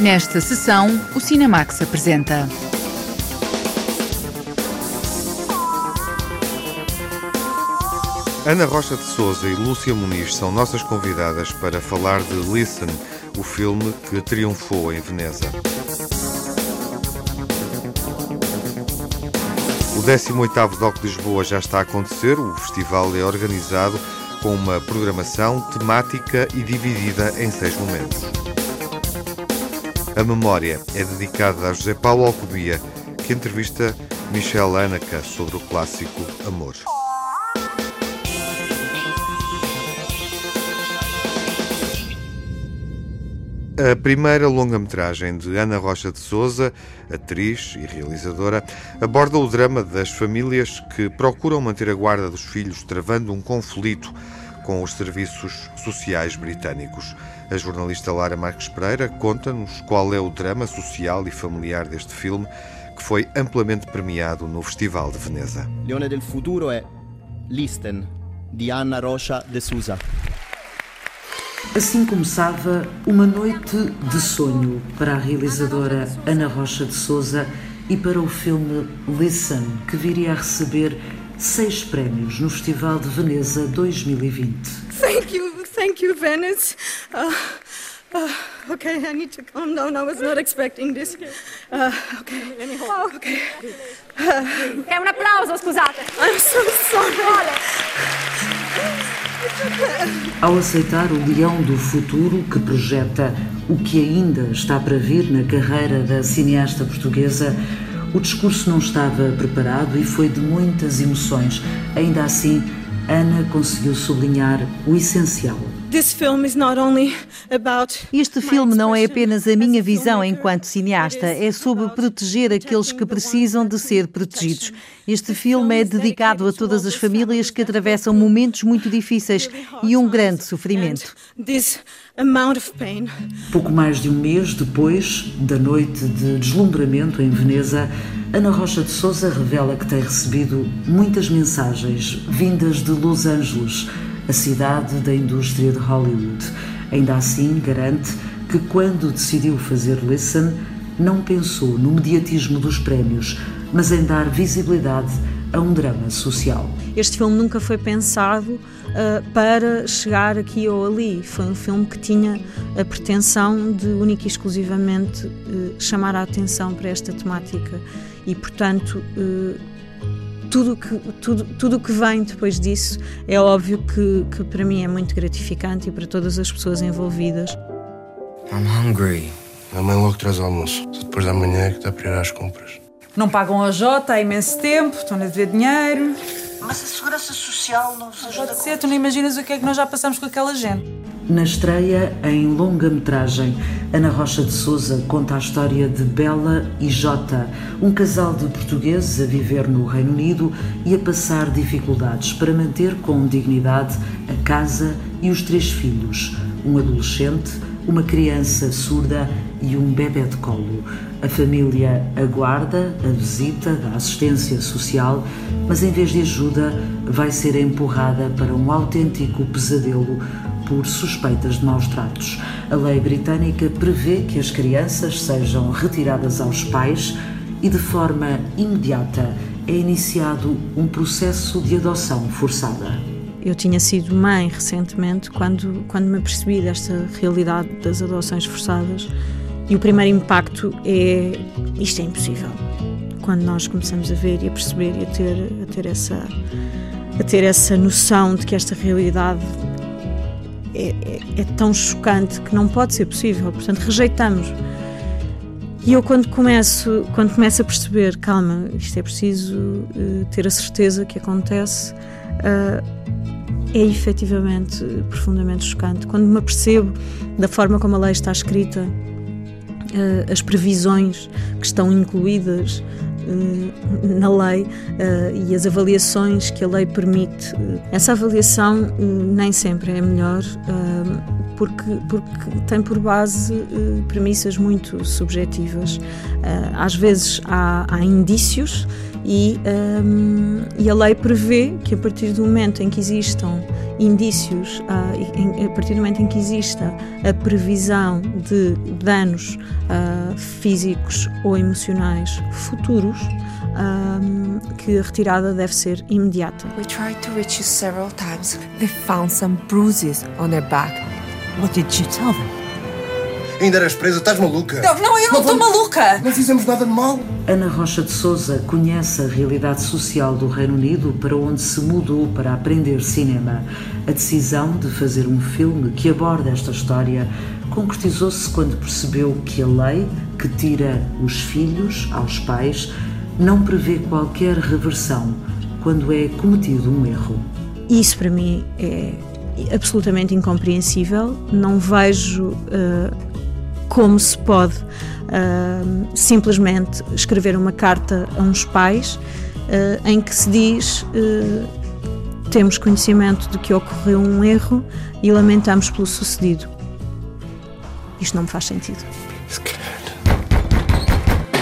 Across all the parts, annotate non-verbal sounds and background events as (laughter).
Nesta sessão, o Cinemax apresenta. Ana Rocha de Souza e Lúcia Muniz são nossas convidadas para falar de Listen, o filme que triunfou em Veneza. O 18º DOC Lisboa já está a acontecer. O festival é organizado com uma programação temática e dividida em seis momentos. A memória é dedicada a José Paulo Alcobia, que entrevista Michel Anaca sobre o clássico Amor. A primeira longa-metragem de Ana Rocha de Souza, atriz e realizadora, aborda o drama das famílias que procuram manter a guarda dos filhos, travando um conflito com os serviços sociais britânicos. A jornalista Lara Marques Pereira conta-nos qual é o drama social e familiar deste filme, que foi amplamente premiado no Festival de Veneza. Leone del futuro é Listen, de Ana Rocha de Souza. Assim começava uma noite de sonho para a realizadora Ana Rocha de Souza e para o filme Listen, que viria a receber seis prémios no Festival de Veneza 2020. Thank you, thank you, Venice. Uh, uh, okay, I need to calm down. I was not expecting this. Uh, okay. Oh, okay. È un applauso, scusate. I'm so sorry. Ao aceitar o Leão do Futuro, que projeta o que ainda está para vir na carreira da cineasta portuguesa, o discurso não estava preparado e foi de muitas emoções. Ainda assim, Ana conseguiu sublinhar o essencial. Este filme não é apenas a minha visão enquanto cineasta, é sobre proteger aqueles que precisam de ser protegidos. Este filme é dedicado a todas as famílias que atravessam momentos muito difíceis e um grande sofrimento. Pouco mais de um mês depois da noite de deslumbramento em Veneza, Ana Rocha de Souza revela que tem recebido muitas mensagens vindas de Los Angeles a cidade da indústria de Hollywood. Ainda assim, garante que quando decidiu fazer Listen, não pensou no mediatismo dos prémios, mas em dar visibilidade a um drama social. Este filme nunca foi pensado uh, para chegar aqui ou ali. Foi um filme que tinha a pretensão de única e exclusivamente uh, chamar a atenção para esta temática e, portanto, uh, tudo que, tudo, tudo que vem depois disso é óbvio que, que para mim é muito gratificante e para todas as pessoas envolvidas. I'm hungry. A mãe logo traz almoço. Só depois da manhã é que está para ir às compras. Não pagam a Jota há imenso tempo, estão a dever dinheiro. Mas a segurança social não nos ajuda. Pode ser, tu não imaginas o que é que nós já passamos com aquela gente. Na estreia em longa-metragem, Ana Rocha de Souza conta a história de Bela e Jota, um casal de portugueses a viver no Reino Unido e a passar dificuldades para manter com dignidade a casa e os três filhos, um adolescente, uma criança surda e um bebê de colo. A família aguarda a visita da assistência social, mas em vez de ajuda, vai ser empurrada para um autêntico pesadelo por suspeitas de maus tratos. A lei britânica prevê que as crianças sejam retiradas aos pais e, de forma imediata, é iniciado um processo de adoção forçada. Eu tinha sido mãe recentemente quando, quando me apercebi desta realidade das adoções forçadas e o primeiro impacto é isto é impossível. Quando nós começamos a ver e a perceber e a ter, a ter, essa, a ter essa noção de que esta realidade é, é, é tão chocante que não pode ser possível, portanto rejeitamos. E eu quando começo, quando começo a perceber, calma, isto é preciso uh, ter a certeza que acontece, uh, é efetivamente profundamente chocante. Quando me apercebo da forma como a lei está escrita, uh, as previsões que estão incluídas na lei e as avaliações que a lei permite. Essa avaliação nem sempre é melhor porque, porque tem por base premissas muito subjetivas. Às vezes há, há indícios E, um, e a lei prevê que a partir do momento em que existam indícios, uh, a partir do momento em que exista a previsão de danos uh, físicos ou emocionais futuros, um, que a retirada deve ser imediata. We tried to reach you several times. They found some bruises on their back. What did you tell them? Ainda eras presa, estás maluca? Não, não eu não estou maluca! Não fizemos nada de mal. Ana Rocha de Souza conhece a realidade social do Reino Unido para onde se mudou para aprender cinema. A decisão de fazer um filme que aborda esta história concretizou-se quando percebeu que a lei que tira os filhos aos pais não prevê qualquer reversão quando é cometido um erro. Isso para mim é absolutamente incompreensível. Não vejo uh, como se pode uh, simplesmente escrever uma carta a uns pais uh, em que se diz temos conhecimento de que ocorreu um erro e lamentamos pelo sucedido. Isto não me faz sentido.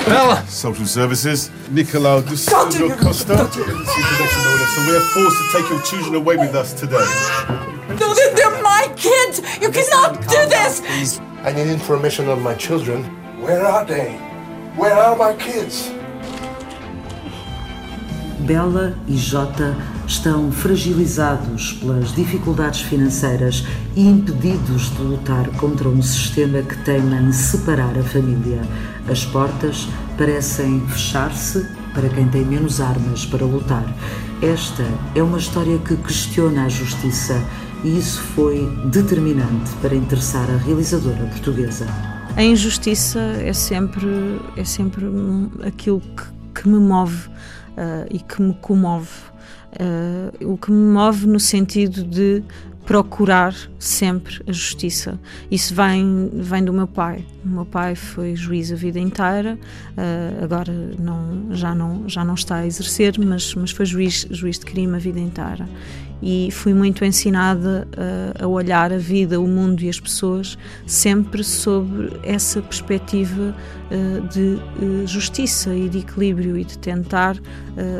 Bella! Social Services. Nicolau de Silva Costa. So we are forced to take your children away with us today. No, they're, they're my kids! You cannot do this! I need information on my children. Where are they? Where are my kids? Bela e Jota estão fragilizados pelas dificuldades financeiras e impedidos de lutar contra um sistema que teima em separar a família. As portas parecem fechar-se para quem tem menos armas para lutar. Esta é uma história que questiona a justiça e isso foi determinante para interessar a realizadora portuguesa. A injustiça é sempre, é sempre aquilo que, que me move uh, e que me comove. Uh, o que me move no sentido de procurar sempre a justiça. Isso vem, vem do meu pai. O meu pai foi juiz a vida inteira, uh, agora não, já, não, já não está a exercer, mas, mas foi juiz, juiz de crime a vida inteira e fui muito ensinada a, a, olhar a vida, o mundo e as pessoas sempre sobre essa perspectiva uh, de uh, justiça e de equilíbrio e de tentar uh,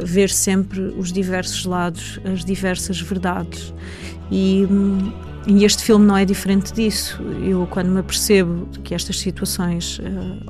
ver sempre os diversos lados, as diversas verdades. E, um, e este filme não é diferente disso. Eu, quando me apercebo que estas situações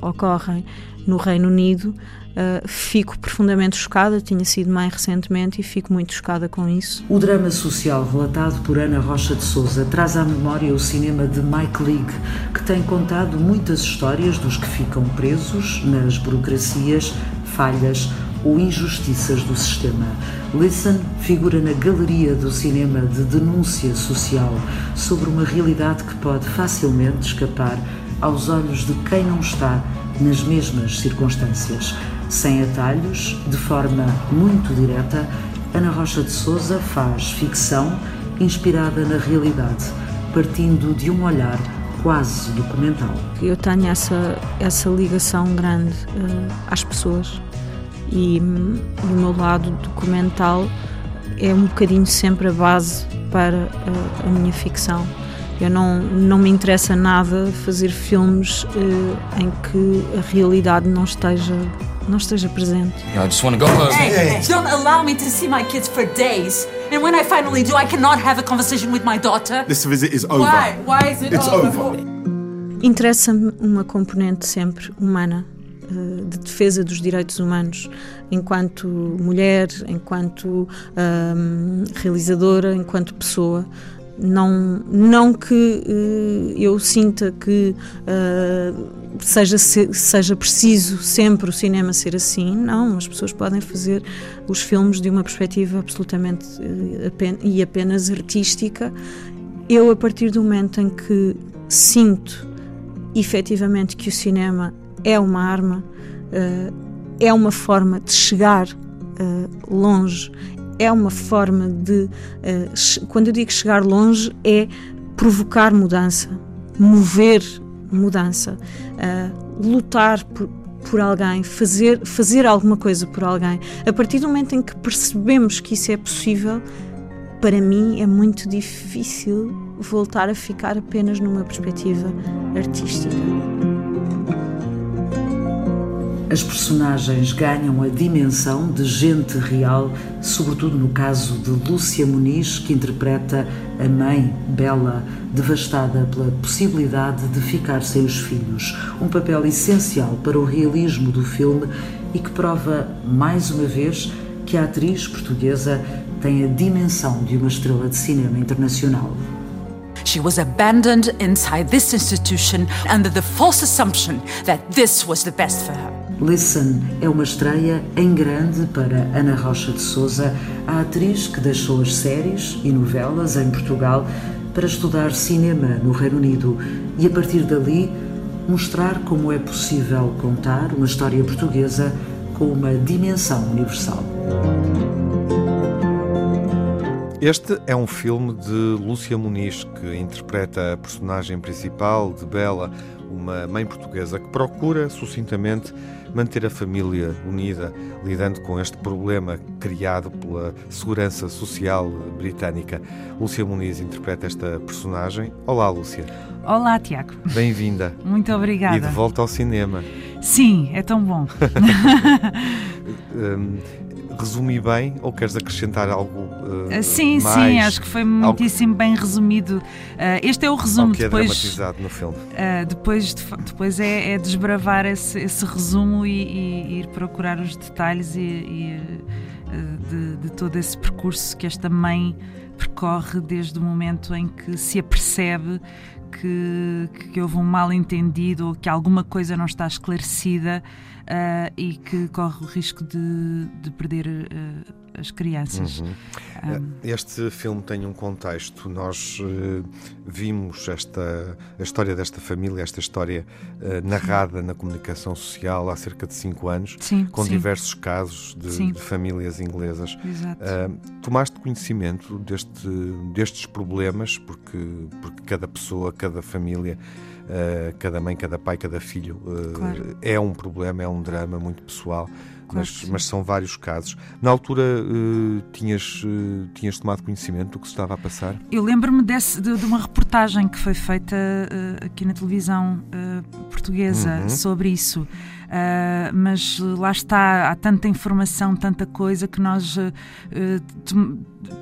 ocorrem no Reino Unido, Uh, fico profundamente chocada, tinha sido mãe recentemente e fico muito chocada com isso. O drama social relatado por Ana Rocha de Souza traz à memória o cinema de Mike League, que tem contado muitas histórias dos que ficam presos nas burocracias, falhas ou injustiças do sistema. Listen figura na galeria do cinema de denúncia social sobre uma realidade que pode facilmente escapar aos olhos de quem não está nas mesmas circunstâncias. Sem atalhos, de forma muito direta, Ana Rocha de Souza faz ficção inspirada na realidade, partindo de um olhar quase documental. Eu tenho essa, essa ligação grande uh, às pessoas e, um, o meu lado documental é um bocadinho sempre a base para uh, a minha ficção. Eu não, não me interessa nada fazer filmes uh, em que a realidade não esteja não esteja presente. I just want to go home. Hey, hey, don't allow me to see my kids for days. And when I finally do, I cannot have a conversation with my daughter. This visit is over. Why? Why is it It's over? over. Interessa-me uma componente sempre humana eh, de defesa dos direitos humanos, enquanto mulher, enquanto um, realizadora, enquanto pessoa. Não, não que uh, eu sinta que uh, seja, seja preciso sempre o cinema ser assim, não, as pessoas podem fazer os filmes de uma perspectiva absolutamente uh, e apenas artística. Eu, a partir do momento em que sinto efetivamente que o cinema é uma arma, é uma forma de chegar longe, é uma forma de. Uh, quando eu digo chegar longe, é provocar mudança, mover mudança, lutar por, por alguém, fazer, fazer alguma coisa por alguém. A partir do momento em que percebemos que isso é possível, para mim é muito difícil voltar a ficar apenas numa perspectiva artística. As personagens ganham a dimensão de gente real, sobretudo no caso de Lúcia Muniz, que interpreta a mãe, Bela, devastada pela possibilidade de ficar sem os filhos. Um papel essencial para o realismo do filme e que prova, mais uma vez, que a atriz portuguesa tem a dimensão de uma estrela de cinema internacional. She was abandoned inside this institution under the false assumption that this was the best for her. Listen é uma estreia em grande para Ana Rocha de Souza, a atriz que deixou as séries e novelas em Portugal para estudar cinema no Reino Unido e, a partir dali, mostrar como é possível contar uma história portuguesa com uma dimensão universal. Este é um filme de Lúcia Muniz, que interpreta a personagem principal de Bela, uma mãe portuguesa que procura sucintamente manter a família unida, lidando com este problema criado pela segurança social britânica. Lúcia Muniz interpreta esta personagem. Olá, Lúcia. Olá, Tiago. Bem-vinda. (laughs) Muito obrigada. E de volta ao cinema. Sim, é tão bom. (laughs) (laughs) um, resumi bem ou queres acrescentar algo uh, Sim, mais? sim, acho que foi muitíssimo algo... bem resumido. Uh, este é o resumo que é depois. dramatizado no filme. Uh, depois, depois é, é desbravar esse, esse resumo e, e, ir procurar os detalhes e, e de, de todo esse percurso que esta mãe percorre desde o momento em que se apercebe que, que houve um mal entendido ou que alguma coisa não está esclarecida uh, e que corre o risco de, de perder uh, as crianças. Uhum. Um, este filme tem um contexto. Nós uh, vimos esta, a história desta família, esta história narrada na comunicação social há cerca de cinco anos, sim, com sim. diversos casos de, de famílias inglesas. tomaste conhecimento deste, destes problemas, porque, porque cada pessoa, cada família Uh, cada mãe, cada pai, cada filho uh, claro. é um problema, é um drama muito pessoal, claro mas, mas, são vários casos. Na altura uh, tinhas, tinhas tomado conhecimento do que se estava a passar? Eu lembro-me de, de, uma reportagem que foi feita aqui na televisão portuguesa uhum. sobre isso. Uh, mas lá está, há tanta informação, tanta coisa que nós uh,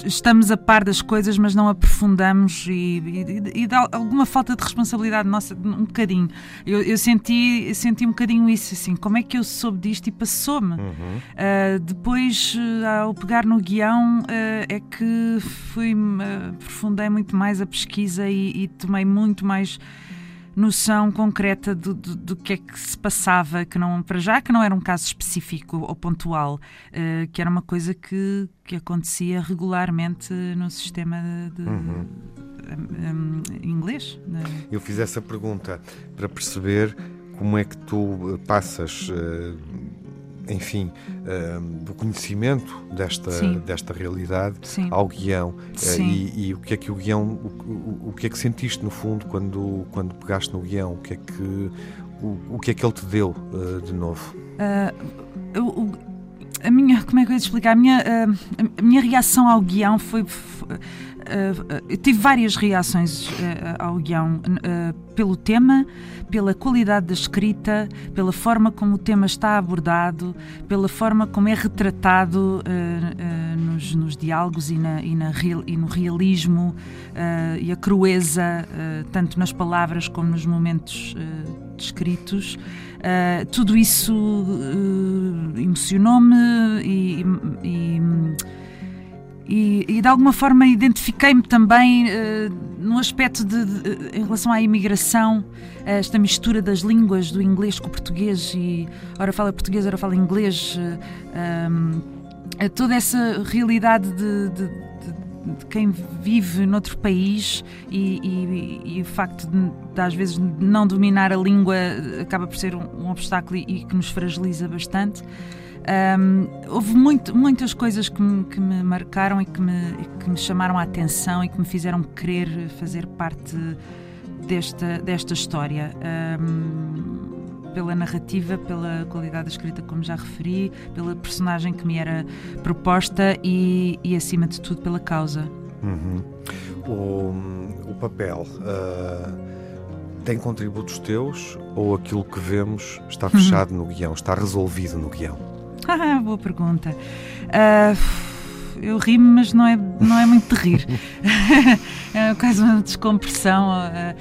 estamos a par das coisas, mas não aprofundamos e, e, e dá alguma falta de responsabilidade nossa, um bocadinho. Eu, eu, senti, senti um bocadinho isso, assim, como é que eu soube disto e passou-me? Uhum. Uh, depois, ao pegar no guião, é que fui, aprofundei muito mais a pesquisa e, e tomei muito mais noção concreta do, do, do, que é que se passava, que não, para já que não era um caso específico ou pontual, uh, que era uma coisa que, que acontecia regularmente no sistema de, uhum. um, inglês. Eu fiz essa pergunta para perceber como é que tu passas. Uh, enfim, uh, do conhecimento desta, desta realidade Sim. ao guião. Uh, e, e, o que é que o guião, o, o, que é que sentiste no fundo quando, quando pegaste no guião? O que é que, o, o que, é que ele te deu uh, de novo? Eu, a minha, como é que eu ia te explicar? A minha, a minha reação ao guião foi. foi eu tive várias reações ao guião pelo tema, pela qualidade da escrita, pela forma como o tema está abordado, pela forma como é retratado uh, uh, nos, nos, diálogos e, na, e, na e no realismo uh, e a crueza, tanto nas palavras como nos momentos descritos. tudo isso emocionou-me e, e e, e, de alguma forma identifiquei-me também uh, no aspecto de, de, em relação à imigração, esta mistura das línguas, do inglês com o português, e ora fala português, ora fala inglês, uh, um, toda essa realidade de, de, de, quem vive noutro país e, e, e o facto de, às vezes não dominar a língua acaba por ser um, um obstáculo e, e que nos fragiliza bastante. Um, houve muito, muitas coisas que me, que me marcaram e que me, que me, chamaram a atenção e que me fizeram querer fazer parte desta, desta história. Um, pela narrativa, pela qualidade da escrita, como já referi, pela personagem que me era proposta e, e acima de tudo, pela causa. Uhum. O, o papel. Uh tem contributos teus ou aquilo que vemos está fechado no guião, está resolvido no guião? (laughs) Ah, boa pergunta. Uh, eu rimo, mas não é, não é muito de rir. (laughs) é quase uma descompressão. Uh,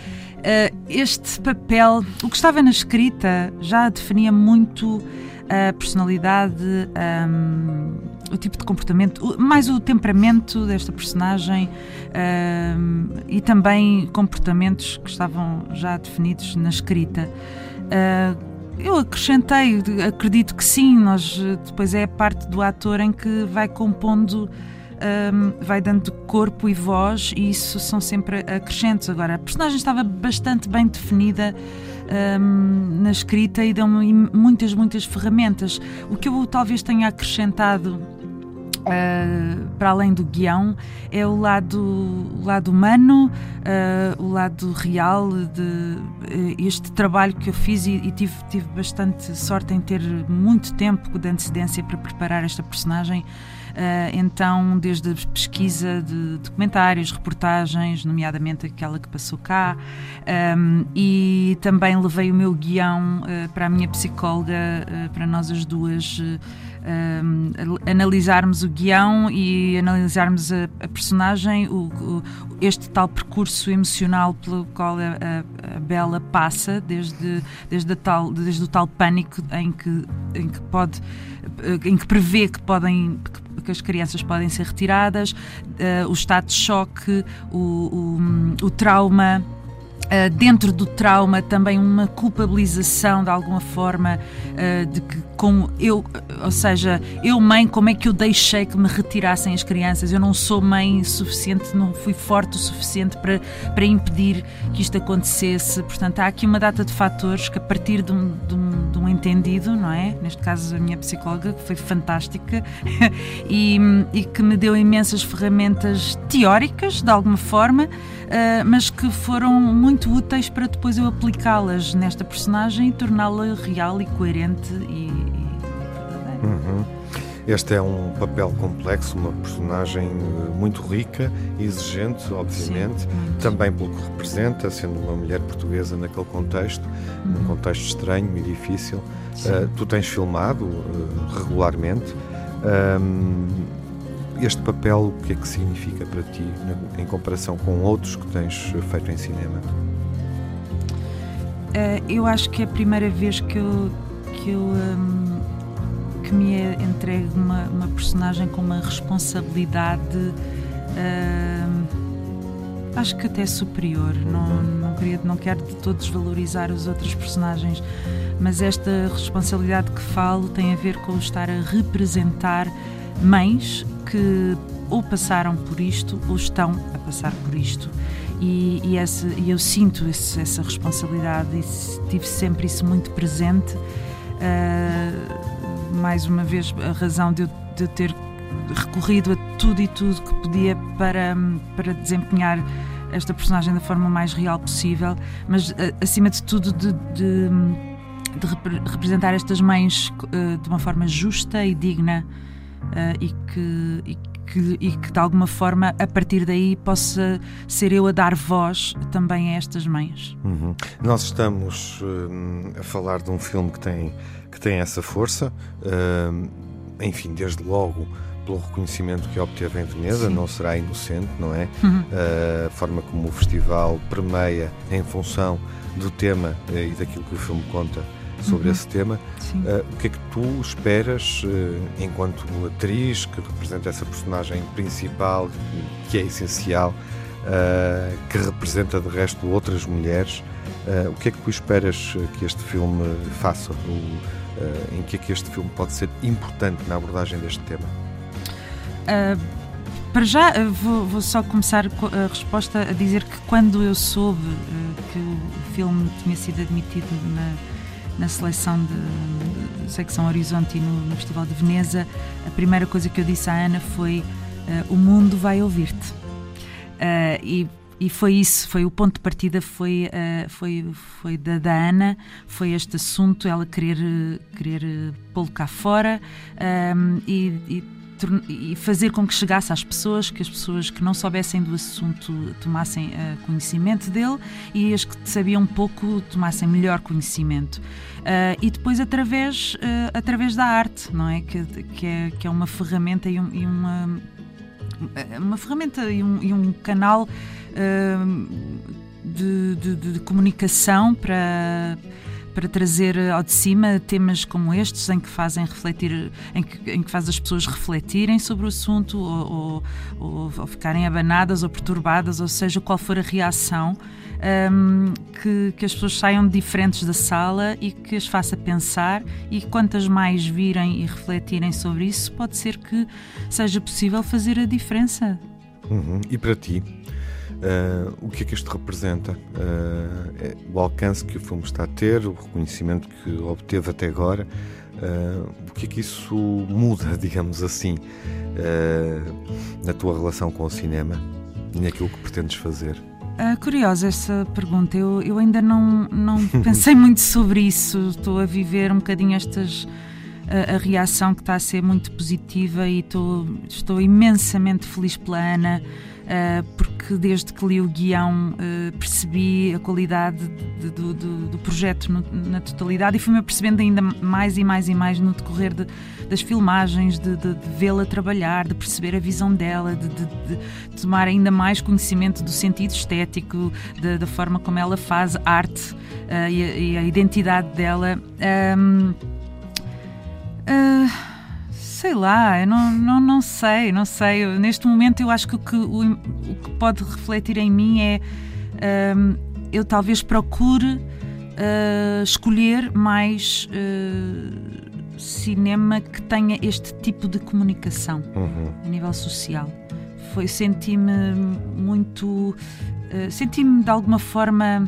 este papel, o que estava na escrita, já definia muito a personalidade, um, o tipo de comportamento, mais o temperamento desta personagem um, e também comportamentos que estavam já definidos na escrita. Uh, eu acrescentei, acredito que sim, nós depois é a parte do ator em que vai compondo, um, vai dando corpo e voz, e isso são sempre acrescentos. Agora, a personagem estava bastante bem definida um, na escrita e dão-me muitas, muitas ferramentas. O que eu talvez tenha acrescentado Uh, para além do guião, é o lado, o lado humano, uh, o lado real de uh, este trabalho que eu fiz e, e, tive, tive bastante sorte em ter muito tempo de antecedência para preparar esta personagem. então, desde a pesquisa de documentários, reportagens, nomeadamente aquela que passou cá, um, e também levei o meu guião para a minha psicóloga, para nós as duas analisarmos o guião e analisarmos a, a personagem, o, o, este tal percurso emocional pelo qual a, a, Bela passa, desde, desde, tal, desde o tal pânico em que, em que pode em que prevê que podem que as crianças podem ser retiradas, uh, o estado de choque, o, o, o trauma Uh, dentro do trauma também uma culpabilização de alguma forma uh, de que com eu, ou seja, eu mãe, como é que eu deixei que me retirassem as crianças? Eu não sou mãe suficiente, não fui forte o suficiente para, para impedir que isto acontecesse. Portanto, há aqui uma data de fatores que a partir de um, de um, de um entendido, não é? Neste caso a minha psicóloga, que foi fantástica (laughs) e, e que me deu imensas ferramentas teóricas, de alguma forma, uh, mas que foram muito úteis para depois eu aplicá-las nesta personagem e torná-la real e coerente e. Uhum. Este é um papel complexo, uma personagem eh, muito rica, exigente, obviamente, Sim, também pelo que representa, sendo uma mulher portuguesa naquele contexto, uhum. num contexto estranho e difícil. Uh, tu tens filmado uh, regularmente. Um, este papel, o que é que significa para ti em comparação com outros que tens feito em cinema? Uh, eu acho que é a primeira vez que eu, que, eu, um, me é entregue uma, uma, personagem com uma responsabilidade. Uh, acho que até superior. Não, não, queria, não quero de todo desvalorizar os outros personagens, mas esta responsabilidade que falo tem a ver com estar a representar mães que ou passaram por isto ou estão a passar por isto. E, e, esse, e eu sinto esse, essa responsabilidade e tive sempre isso muito presente. Uh, mais uma vez, a razão de eu, de ter recorrido a tudo e tudo que podia para, para desempenhar esta personagem da forma mais real possível, mas acima de tudo de, de, de representar estas mães uh, de uma forma justa e digna uh, e, que, e, que, e que de alguma forma a partir daí possa ser eu a dar voz também a estas mães. Uhum. Nós estamos a falar de um filme que tem, que tem essa força, enfim, desde logo pelo reconhecimento que obteve em Veneza, Sim. não será inocente, não é? Uhum. a forma como o festival permeia em função do tema e daquilo que o filme conta sobre uhum. esse tema. Uh, o que é que tu esperas, uh, enquanto atriz que representa essa personagem principal, que é essencial, uh, que representa de resto outras mulheres? o que é que tu esperas que este filme faça? O, em que é que este filme pode ser importante na abordagem deste tema? para já, vou, vou, só começar a resposta a dizer que quando eu soube que o filme tinha sido admitido na na seleção de, de secção Horizonte no, no, Festival de Veneza, a primeira coisa que eu disse à Ana foi: uh, O mundo vai ouvir-te. Uh, e e foi isso, foi o ponto de partida foi uh, foi foi da, da, Ana, foi este assunto, ela querer querer pô-lo cá fora um, e, e e fazer com que chegasse às pessoas, que as pessoas que não soubessem do assunto tomassem uh, conhecimento dele e as que sabiam pouco tomassem melhor conhecimento. Uh, e depois através, através da arte, não é? Que, que, é? que é uma ferramenta e, um, e uma, uma ferramenta e um, e um canal de, de, de comunicação para para trazer ao de cima temas como estes, em que fazem refletir, em que, em que faz as pessoas refletirem sobre o assunto ou, ou, ou ficarem abanadas ou perturbadas, ou seja, qual for a reação. Um, que, que, as pessoas saiam diferentes da sala e que as faça pensar e quantas mais virem e refletirem sobre isso, pode ser que seja possível fazer a diferença. Uhum. E para ti, Uh, o que é que isto representa? Uh, é o alcance que o filme está a ter, o reconhecimento que obteve até agora, uh, o que é que isso muda, (laughs) digamos assim, na tua relação com o cinema e naquilo que pretendes fazer? Uh, curiosa essa pergunta. Eu, eu ainda não, não (laughs) pensei muito sobre isso. Estou a viver um bocadinho estas. A, a reação que está a ser muito positiva e estou, estou imensamente feliz pela Ana porque desde que li o guião uh, percebi a qualidade de, de, do, do, projeto na totalidade e fui-me percebendo ainda mais e mais e mais no decorrer de, das filmagens, de, de vê-la trabalhar, de perceber a visão dela, de, tomar ainda mais conhecimento do sentido estético, da forma como ela faz arte uh, e, a, e, a, identidade dela. Um, uh, sei lá, eu não, não, não sei, não sei. Eu, neste momento eu acho que o que, o, o que pode refletir em mim é um, eu talvez procure uh, escolher mais uh, cinema que tenha este tipo de comunicação uhum. a nível social. Foi senti-me muito, uh, senti-me de alguma forma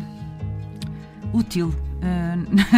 útil (laughs)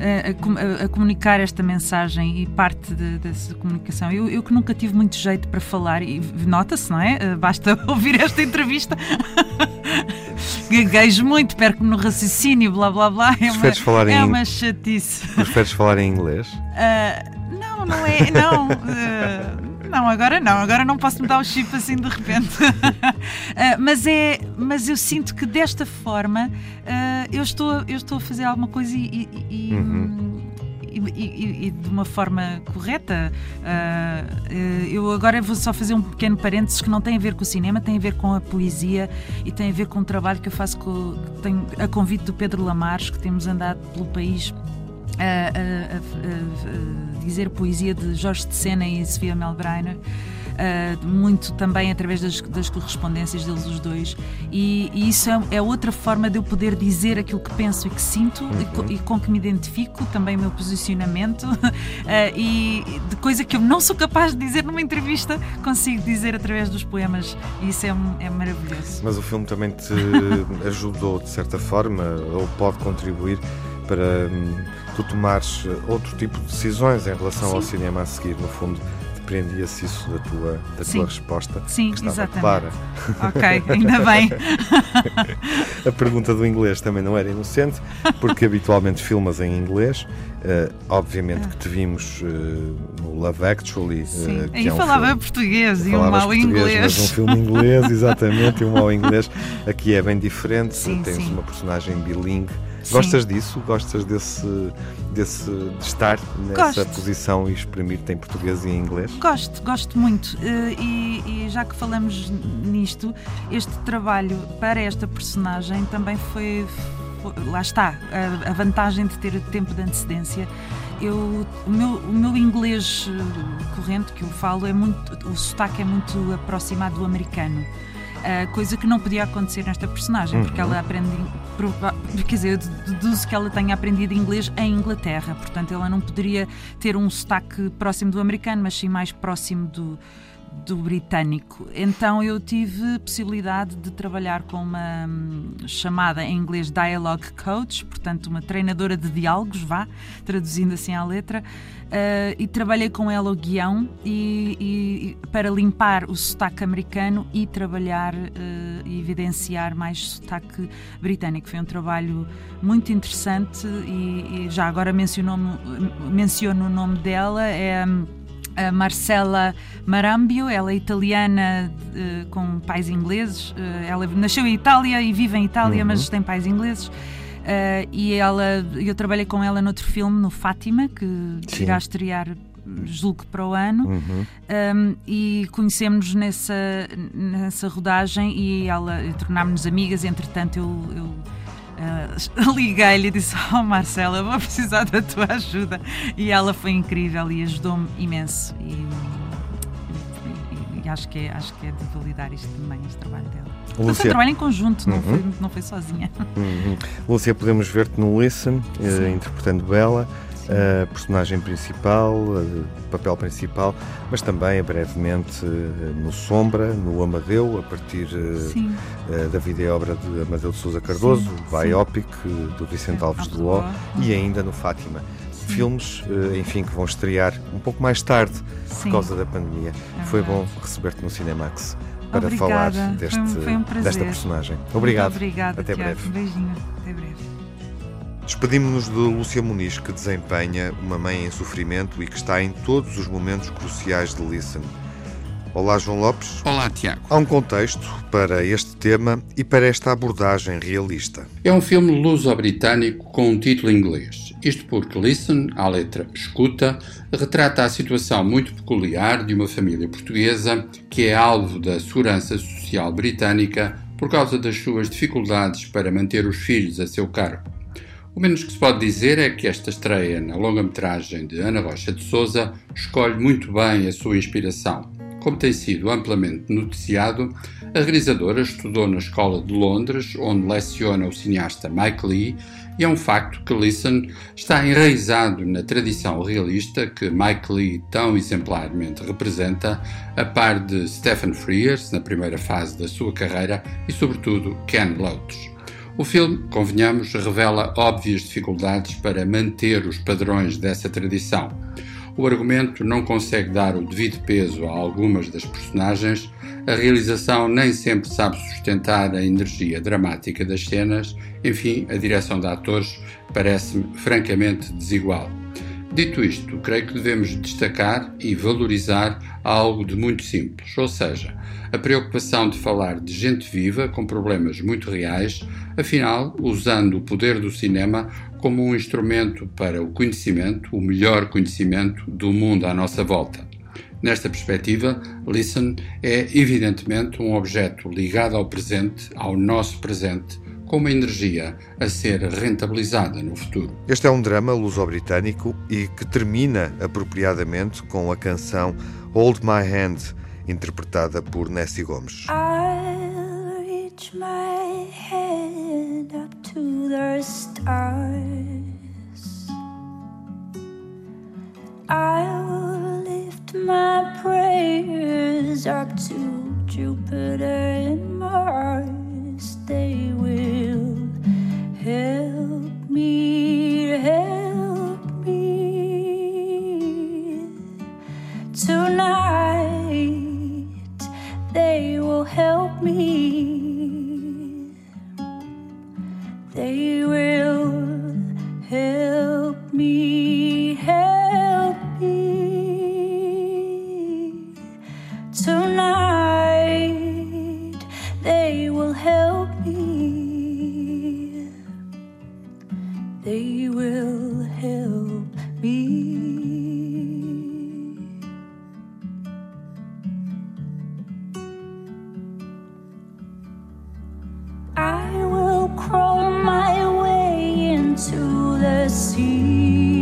a, a, a, comunicar esta mensagem e parte de, dessa comunicação. Eu, eu, que nunca tive muito jeito para falar, e nota-se, não é? Uh, basta (laughs) ouvir esta entrevista. (laughs) Gaguejo muito, perco-me no raciocínio, blá blá blá. É uma, falar é em, uma chatice. Preferes falar em inglês? Uh, não, não é. Não. Uh, não, agora não, agora não posso me dar o chip assim de repente. uh, (laughs) mas, é, mas eu sinto que desta forma uh, eu, estou, eu estou a fazer alguma coisa e, e, uhum. e, e, e de uma forma correta. Uh, eu agora vou só fazer um pequeno parênteses que não tem a ver com o cinema, tem a ver com a poesia e tem a ver com o trabalho que eu faço com, tenho, a convite do Pedro Lamares, que temos andado pelo país a, a, a, dizer poesia de Jorge de Sena e Sofia Melbreiner. Uh, muito também através das, das, correspondências deles os dois e, e isso é, é, outra forma de eu poder dizer aquilo que penso e que sinto uhum. e, e, com que me identifico, também o meu posicionamento uh, (laughs) e de coisa que eu não sou capaz de dizer numa entrevista consigo dizer através dos poemas e isso é, é maravilhoso. Mas o filme também te (laughs) ajudou de certa forma ou pode contribuir para hum, tu tomares eh, outro tipo de decisões em relação Sim. ao cinema a seguir, no fundo depreendia-se isso da tua, da tua resposta. Sim, que estava exatamente. Clara. Ok, ainda bem. (laughs) a pergunta do inglês também não era inocente, porque habitualmente filmas em inglês. Uh, obviamente que te vimos uh, no Love Actually. Uh, que e é um falava filme, português e um mau inglês. Mas um filme inglês, exatamente, e um mau inglês. (laughs) Aqui é bem diferente, sim, tens sim. uma personagem bilingue Gostas disso? Gostas desse, desse de estar nessa gosto. posição e exprimir-te em português e em inglês? Gosto, gosto muito. Eh, e, e, já que falamos nisto, este trabalho para esta personagem também foi. foi lá está, a, a, vantagem de ter tempo de antecedência. Eu, o, meu, o meu inglês eh, corrente que eu falo é muito. O sotaque é muito aproximado do americano. Uh, coisa que não podia acontecer nesta personagem, uhum. porque ela aprende. Quer dizer, eu deduzo que ela tenha aprendido inglês em Inglaterra, portanto, ela não poderia ter um sotaque próximo do americano, mas sim mais próximo do do britânico. Então eu tive possibilidade de trabalhar com uma hum, chamada em inglês Dialogue Coach, portanto uma treinadora de diálogos, vá, traduzindo assim à letra, uh, e trabalhei com ela o guião e, e, para limpar o sotaque americano e trabalhar uh, e evidenciar mais sotaque britânico. Foi um trabalho muito interessante e, e já agora menciono, menciono o nome dela, é... A Marcela Marambio, ela é italiana uh, com pais ingleses. Uh, ela nasceu em Itália e vive em Itália, uhum. mas tem pais ingleses. Uh, e ela, eu trabalhei com ela noutro filme, no Fátima, que Sim. irá estrear julgo para o ano uhum. um, e conhecemos nessa, nessa rodagem e ela tornámos-nos amigas, entretanto eu, eu uh, (laughs) liguei-lhe e disse oh Marcela, vou precisar da tua ajuda e ela foi incrível e ajudou-me imenso e, e, acho, que é, acho que é de validar isto também, este trabalho dela Lúcia... Foi um trabalho em conjunto, não, uhum. foi, não foi sozinha. Uhum. Lúcia, podemos ver-te no Listen, uh, interpretando Bela, a personagem principal, o papel principal, mas também brevemente no Sombra, no Amadeu, a partir Sim. da vida e obra de Amadeu de Sousa Cardoso, Sim. biopic do Vicente é, Alves de Ló e ainda no Fátima. Filmes, enfim, que vão estrear um pouco mais tarde por causa da pandemia. É Foi bom receber-te no Cinemax para Obrigada. falar deste, foi um, foi um desta personagem. Obrigado. Muito obrigada, Até Tiago. breve. Um beijinho. Despedimos-nos de Lúcia Muniz, que desempenha uma mãe em sofrimento e que está em todos os momentos cruciais de Listen. Olá, João Lopes. Olá, Tiago. Há um contexto para este tema e para esta abordagem realista. É um filme luso-britânico com um título inglês. Isto porque Listen, à letra escuta, retrata a situação muito peculiar de uma família portuguesa que é alvo da segurança social britânica por causa das suas dificuldades para manter os filhos a seu cargo. O menos que se pode dizer é que esta estreia na longa-metragem de Ana Rocha de Souza escolhe muito bem a sua inspiração. Como tem sido amplamente noticiado, a realizadora estudou na Escola de Londres, onde leciona o cineasta Mike Lee, e é um facto que Listen está enraizado na tradição realista que Mike Lee tão exemplarmente representa, a par de Stephen Frears na primeira fase da sua carreira e, sobretudo, Ken Loach. O filme, convenhamos, revela óbvias dificuldades para manter os padrões dessa tradição. O argumento não consegue dar o devido peso a algumas das personagens, a realização nem sempre sabe sustentar a energia dramática das cenas, enfim, a direção de atores parece-me francamente desigual. Dito isto, creio que devemos destacar e valorizar algo de muito simples, ou seja, a preocupação de falar de gente viva com problemas muito reais, afinal, usando o poder do cinema como um instrumento para o conhecimento, o melhor conhecimento do mundo à nossa volta. Nesta perspectiva, Listen é evidentemente um objeto ligado ao presente, ao nosso presente, com uma energia a ser rentabilizada no futuro. Este é um drama luso-britânico e que termina apropriadamente com a canção Hold My Hand, interpretada por Nessie Gomes. I'll reach my hand up to the stars. I'll lift my prayers up to Jupiter and Mars. They will help me, help me tonight. They will help me. They will help me, the sea.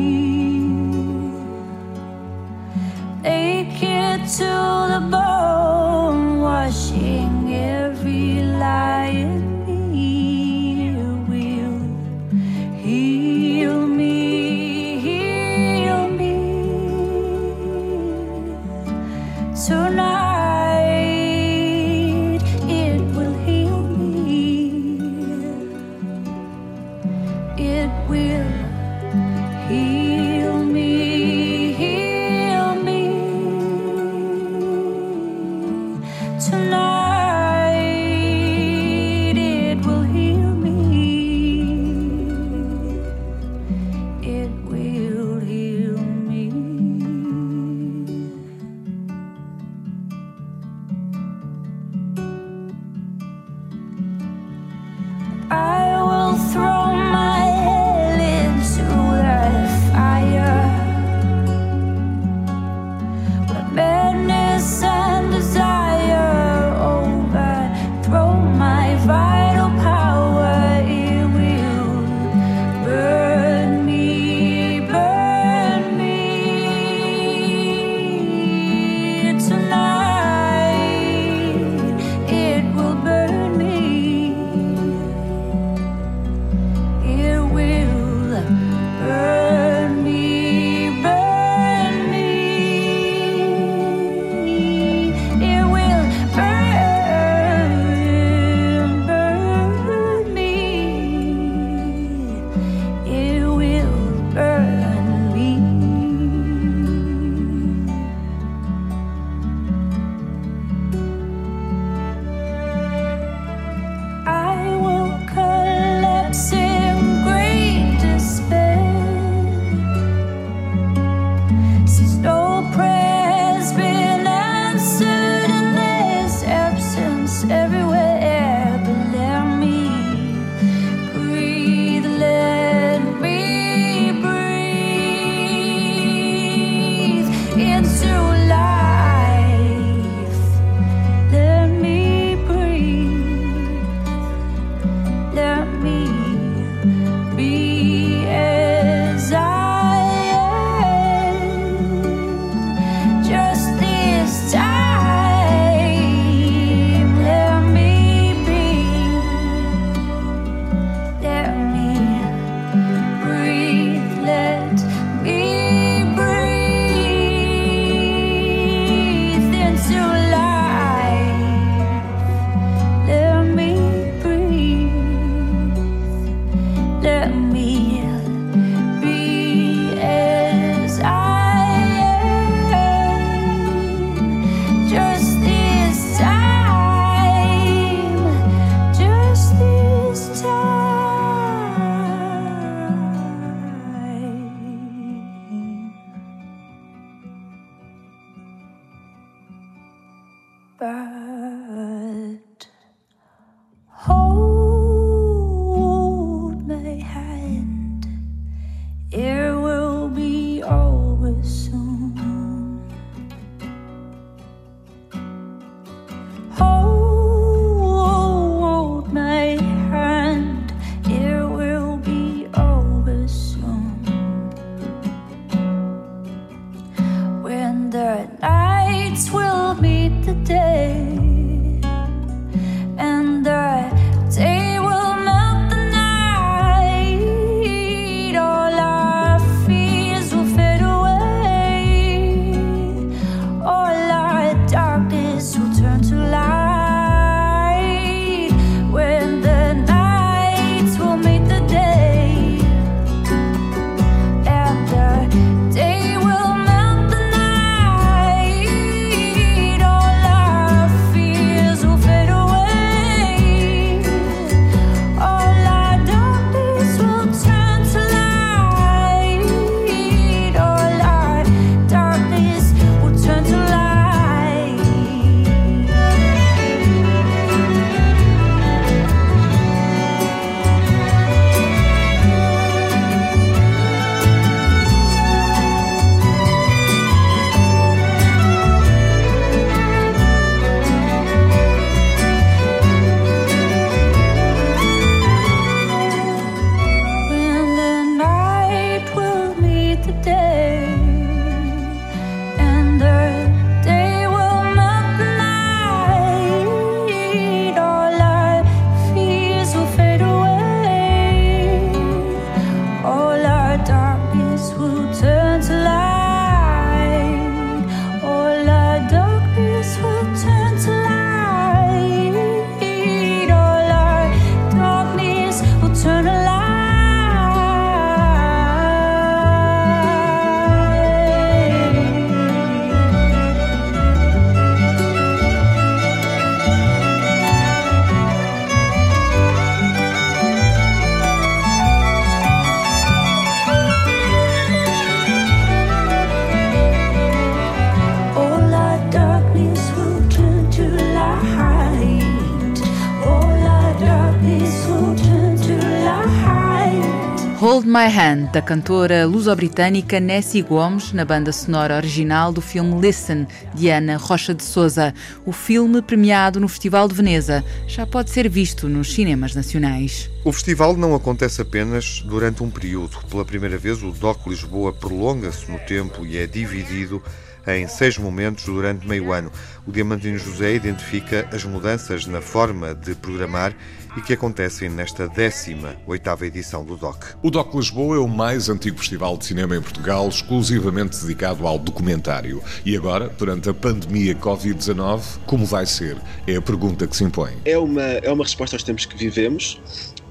Hold My Hand, da cantora luso-britânica Nessie Gomes, na banda sonora original do filme Listen, de Ana Rocha de Souza. O filme, premiado no Festival de Veneza, já pode ser visto nos cinemas nacionais. O festival não acontece apenas durante um período. Pela primeira vez, o DOC Lisboa prolonga-se no tempo e é dividido em seis momentos durante meio ano. O Diamantino José identifica as mudanças na forma de programar e que acontecem nesta 18ª edição do DOC. O DOC Lisboa é o mais antigo festival de cinema em Portugal, exclusivamente dedicado ao documentário. E agora, perante a pandemia Covid-19, como vai ser? É a pergunta que se impõe. É uma, é uma resposta aos tempos que vivemos.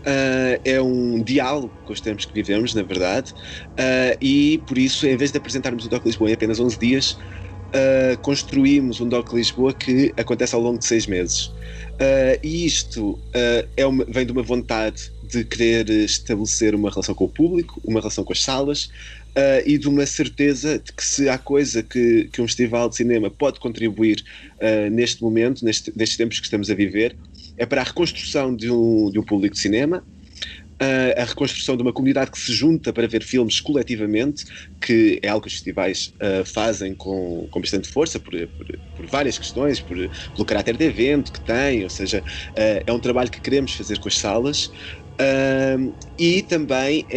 Uh, é um diálogo com os tempos que vivemos, na verdade, uh, e por isso, em vez de apresentarmos o DOC Lisboa em apenas 11 dias, uh, construímos um DOC Lisboa que acontece ao longo de seis meses. e isto é uma, vem de uma vontade de querer estabelecer uma relação com o público, uma relação com as salas, Uh, e de uma certeza de que se há coisa que, que um festival de cinema pode contribuir uh, neste momento, neste, nestes tempos que estamos a viver, é para a reconstrução de um, de um público de cinema, uh, a reconstrução de uma comunidade que se junta para ver filmes coletivamente, que é algo que os festivais fazem com, com bastante força, por, por, por várias questões, por, pelo caráter de evento que tem, ou seja, é um trabalho que queremos fazer com as salas. e também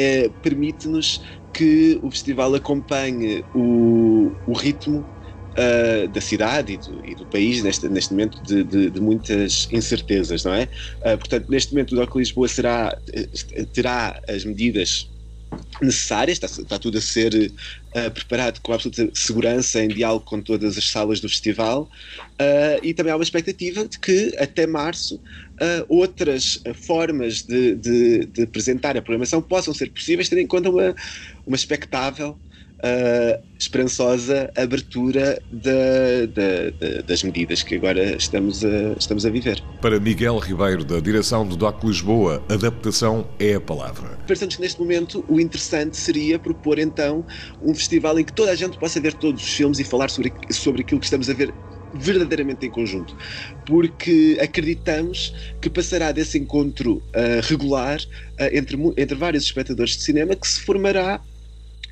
permite-nos que o festival acompanhe o, o ritmo uh, da cidade e do, e do país neste, neste momento de, de, de, muitas incertezas, não é? Uh, portanto, neste momento o DOC Lisboa será, terá as medidas necessárias, está, está tudo a ser uh, preparado com absoluta segurança, em diálogo com todas as salas do festival, uh, e também há uma expectativa de que até março uh, outras formas de, de, de, apresentar a programação possam ser possíveis, tendo em conta uma, uma expectável uh, esperançosa abertura das medidas que agora estamos a, estamos a viver. Para Miguel Ribeiro, da direção do DOC Lisboa, adaptação é a palavra. Pensamos que neste momento o interessante seria propor então um festival em que toda a gente possa ver todos os filmes e falar sobre, sobre aquilo que estamos a ver verdadeiramente em conjunto, porque acreditamos que passará desse encontro uh, regular uh, entre, entre vários espectadores de cinema que se formará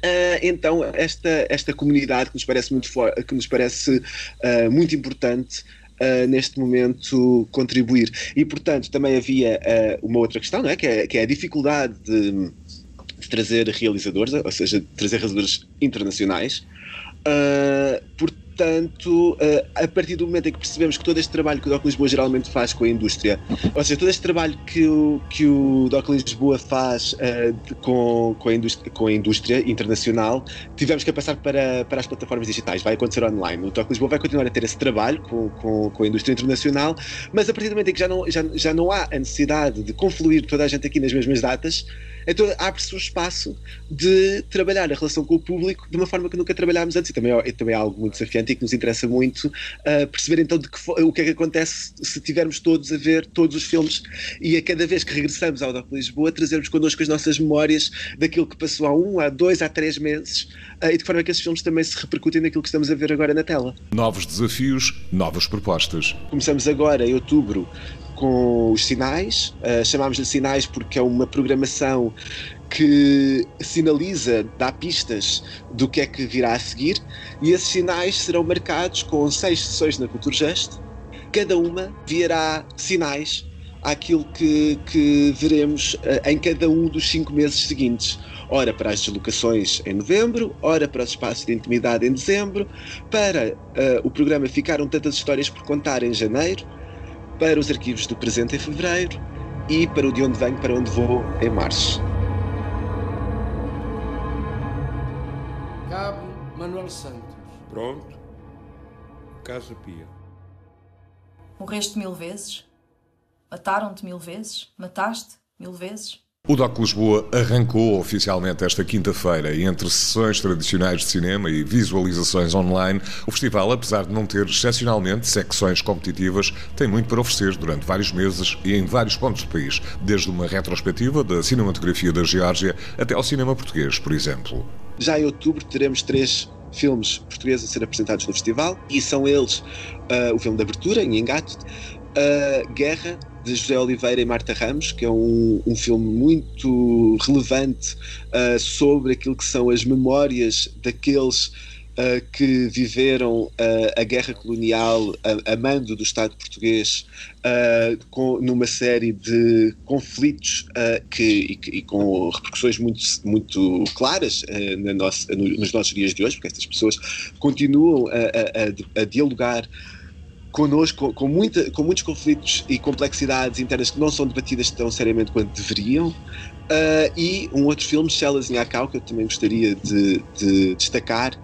Uh, então esta, esta comunidade que nos parece muito, que nos parece uh, muito importante uh, neste momento contribuir. E portanto também havia uma outra questão, não é? Que, é, que é a dificuldade de, de trazer realizadores, ou seja, trazer realizadores internacionais. portanto, portanto, eh, a partir do momento em que percebemos que todo este trabalho que o DOC Lisboa geralmente faz com a indústria, ou seja, todo este trabalho que o, que o DOC Lisboa faz uh, com, com, a indústria, com a indústria internacional, tivemos que passar para, para as plataformas digitais, vai acontecer online. O DOC Lisboa vai continuar a ter esse trabalho com, com, com a indústria internacional, mas a partir do momento em que já não, já, já não há a necessidade de confluir toda a gente aqui nas mesmas datas, então abre-se o espaço de trabalhar a relação com o público de uma forma que nunca trabalhámos antes e também é, também é algo muito desafiante e que nos interessa muito uh, perceber então de que, o que é que acontece se tivermos todos a ver todos os filmes e a cada vez que regressamos ao Doc Lisboa trazermos connosco as nossas memórias daquilo que passou há um, há dois, há três meses uh, e de que forma que esses filmes também se repercutem naquilo que estamos a ver agora na tela. Novos desafios, novas propostas. Começamos agora em outubro com os sinais, uh, chamámos-lhe sinais porque é uma programação que sinaliza, dá pistas do que é que virá a seguir, e esses sinais serão marcados com seis sessões na Culturgest, cada uma virá sinais àquilo que, que veremos uh, em cada um dos cinco meses seguintes. Ora para as deslocações em novembro, ora para os espaços de intimidade em dezembro, para uh, o programa Ficaram Tantas Histórias por Contar em janeiro, para os arquivos do presente em fevereiro e para o de onde venho, para onde vou em março. Cabo Manuel Santos. Pronto. Casa Pia. Morreste mil vezes? Mataram-te mil vezes? Mataste mil vezes? O DOC Lisboa arrancou oficialmente esta quinta-feira e entre sessões tradicionais de cinema e visualizações online, o festival, apesar de não ter excepcionalmente secções competitivas, tem muito para oferecer durante vários meses e em vários pontos do país, desde uma retrospectiva da cinematografia da Geórgia até ao cinema português, por exemplo. Já em outubro teremos três filmes portugueses a ser apresentados no festival e são eles uh, o filme de abertura, em Engato, uh, Guerra de José Oliveira e Marta Ramos, que é um, um filme muito relevante uh, sobre aquilo que são as memórias daqueles Uh, que viveram uh, a guerra colonial a, a, mando do Estado português com, numa série de conflitos que, e, e, com repercussões muito, muito claras na nossa, no, nos nossos dias de hoje, porque estas pessoas continuam a, a, a dialogar connosco, com, muita, com muitos conflitos e complexidades internas que não são debatidas tão seriamente quanto deveriam. Uh, e um outro filme, Shellas em Acau, que eu também gostaria de, de destacar,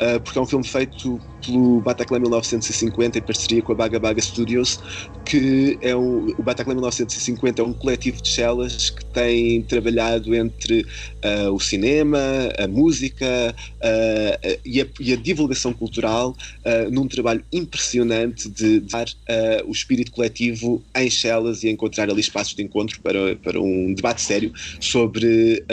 uh, porque é um filme feito pelo Bataclan 1950 em parceria com a Baga Baga Studios, que é um, o Bataclan 1950 é um coletivo de celas que tem trabalhado entre uh, o cinema, a música uh, e, a, e, a, divulgação cultural uh, num trabalho impressionante de dar o espírito coletivo em celas e encontrar ali espaços de encontro para, para um debate sério sobre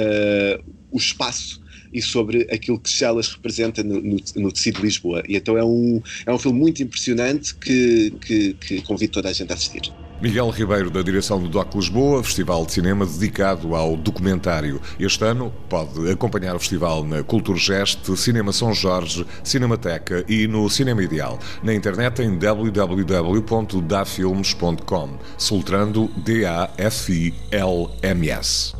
o espaço e sobre aquilo que Chelas representa no, no, no, tecido de Lisboa. E então é um, é um filme muito impressionante que, que, que convido toda a gente a assistir. Miguel Ribeiro, da direção do DOC Lisboa, festival de cinema dedicado ao documentário. Este ano pode acompanhar o festival na Culturgest, Cinema São Jorge, Cinemateca e no Cinema Ideal. Na internet em www.dafilmes.com, soltrando D-A-F-I-L-M-S.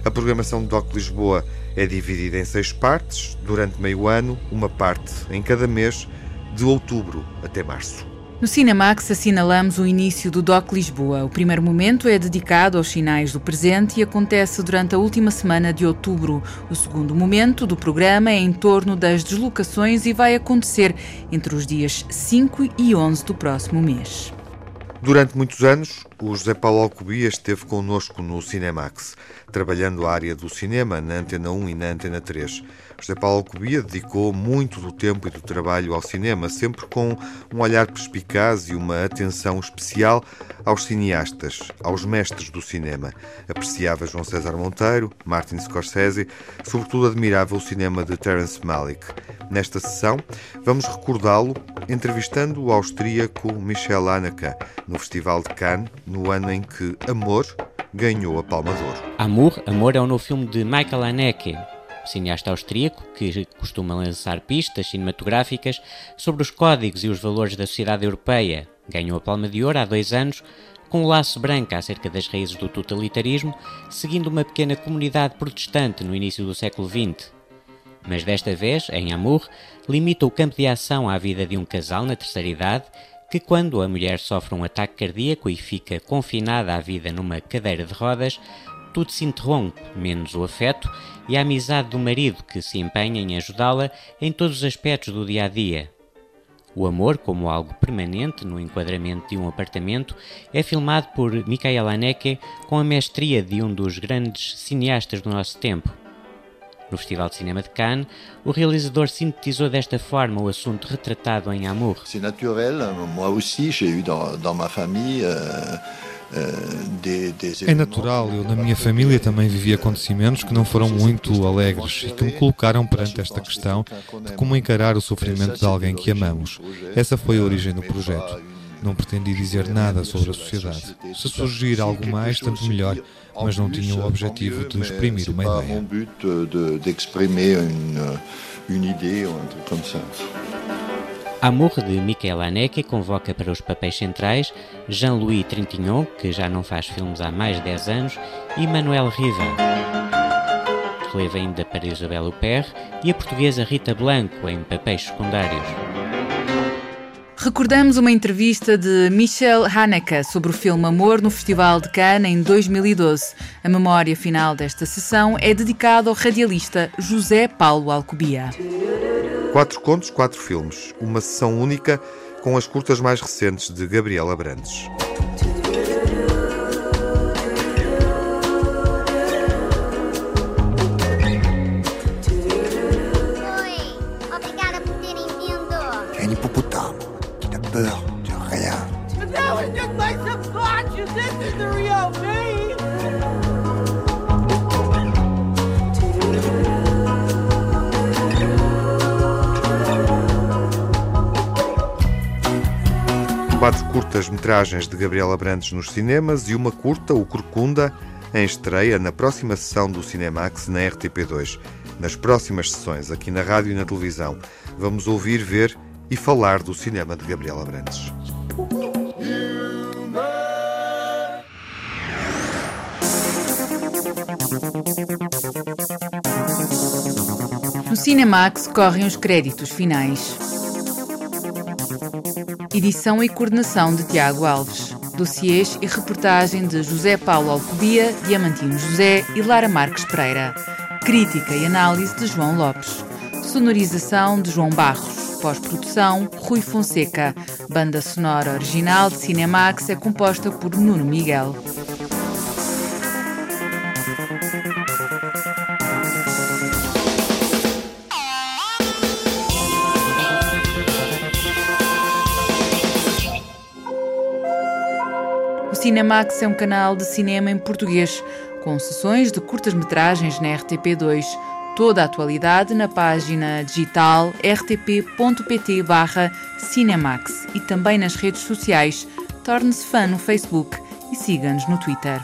A programação do DOC Lisboa é dividida em seis partes, durante meio ano, uma parte em cada mês, de outubro até março. No Cinemax assinalamos o início do DOC Lisboa. O primeiro momento é dedicado aos sinais do presente e acontece durante a última semana de outubro. O segundo momento do programa é em torno das deslocações e vai acontecer entre os dias 5 e 11 do próximo mês. Durante muitos anos, o José Paulo Alcobia esteve connosco no Cinemax, trabalhando a área do cinema na Antena 1 e na Antena 3. José Paulo Alcobia dedicou muito do tempo e do trabalho ao cinema, sempre com um olhar perspicaz e uma atenção especial aos cineastas, aos mestres do cinema. Apreciava João César Monteiro, Martin Scorsese, sobretudo admirava o cinema de Terence Malick. Nesta sessão, vamos recordá-lo entrevistando o austríaco Michel Haneke no Festival de Cannes, no ano em que Amor ganhou a Palma de Ouro. Amor, Amor é um novo filme de Michael Haneke, cineasta austríaco que costuma lançar pistas cinematográficas sobre os códigos e os valores da sociedade europeia. Ganhou a Palma de Ouro há dois anos com um laço branco acerca das raízes do totalitarismo, seguindo uma pequena comunidade protestante no início do século XX. Mas desta vez, em Amour, limita o campo de ação à vida de um casal na terceira idade que, quando a mulher sofre um ataque cardíaco e fica confinada à vida numa cadeira de rodas, tudo se interrompe, menos o afeto e a amizade do marido que se empenha em ajudá-la em todos os aspectos do dia a dia. O amor, como algo permanente no enquadramento de um apartamento, é filmado por Michael Haneke com a mestria de um dos grandes cineastas do nosso tempo. No Festival de Cinema de Cannes, o realizador sintetizou desta forma o assunto retratado em Amour. C'est naturel, moi aussi j'ai eu dans, dans ma famille euh... É natural, eu na minha família também vivi acontecimentos que não foram muito alegres e que me colocaram perante esta questão de como encarar o sofrimento de alguém que amamos. Essa foi a origem do projeto. Não pretendi dizer nada sobre a sociedade. Se surgir algo mais, tanto melhor, mas não tinha o objetivo de exprimir uma ideia. Amour de Michael Haneke convoca para os papéis centrais Jean-Louis Trintignant, que já não faz filmes há mais de 10 anos, e Manuel Riva. Releva ainda para Isabelle Huppert e a portuguesa Rita Blanco em papéis secundários. Recordamos uma entrevista de Michel Haneke sobre o filme Amor no Festival de Cannes em 2012. A memória final desta sessão é dedicada ao radialista José Paulo Alcobia. Quatro contos, quatro filmes. Uma sessão única com as curtas mais recentes de Gabriela Brandes. peur de rien. Quatro curtas-metragens de Gabriela Brandes nos cinemas e uma curta, O Corcunda, em estreia na próxima sessão do Cinemax na RTP2. Nas próximas sessões, aqui na rádio e na televisão, vamos ouvir, ver e falar do cinema de Gabriela Brandes. No Cinemax correm os créditos finais. Edição e coordenação de Tiago Alves. Dossiês e reportagem de José Paulo Alcodia, Diamantino José e Lara Marques Pereira. Crítica e análise de João Lopes. Sonorização de João Barros. Pós-produção, Rui Fonseca. Banda sonora original de Cinemax é composta por Nuno Miguel. Cinemax é um canal de cinema em português, com sessões de curtas-metragens na RTP2. Toda a atualidade na página digital rtp.pt Cinemax e também nas redes sociais. Torne-se fã no Facebook e siga-nos no Twitter.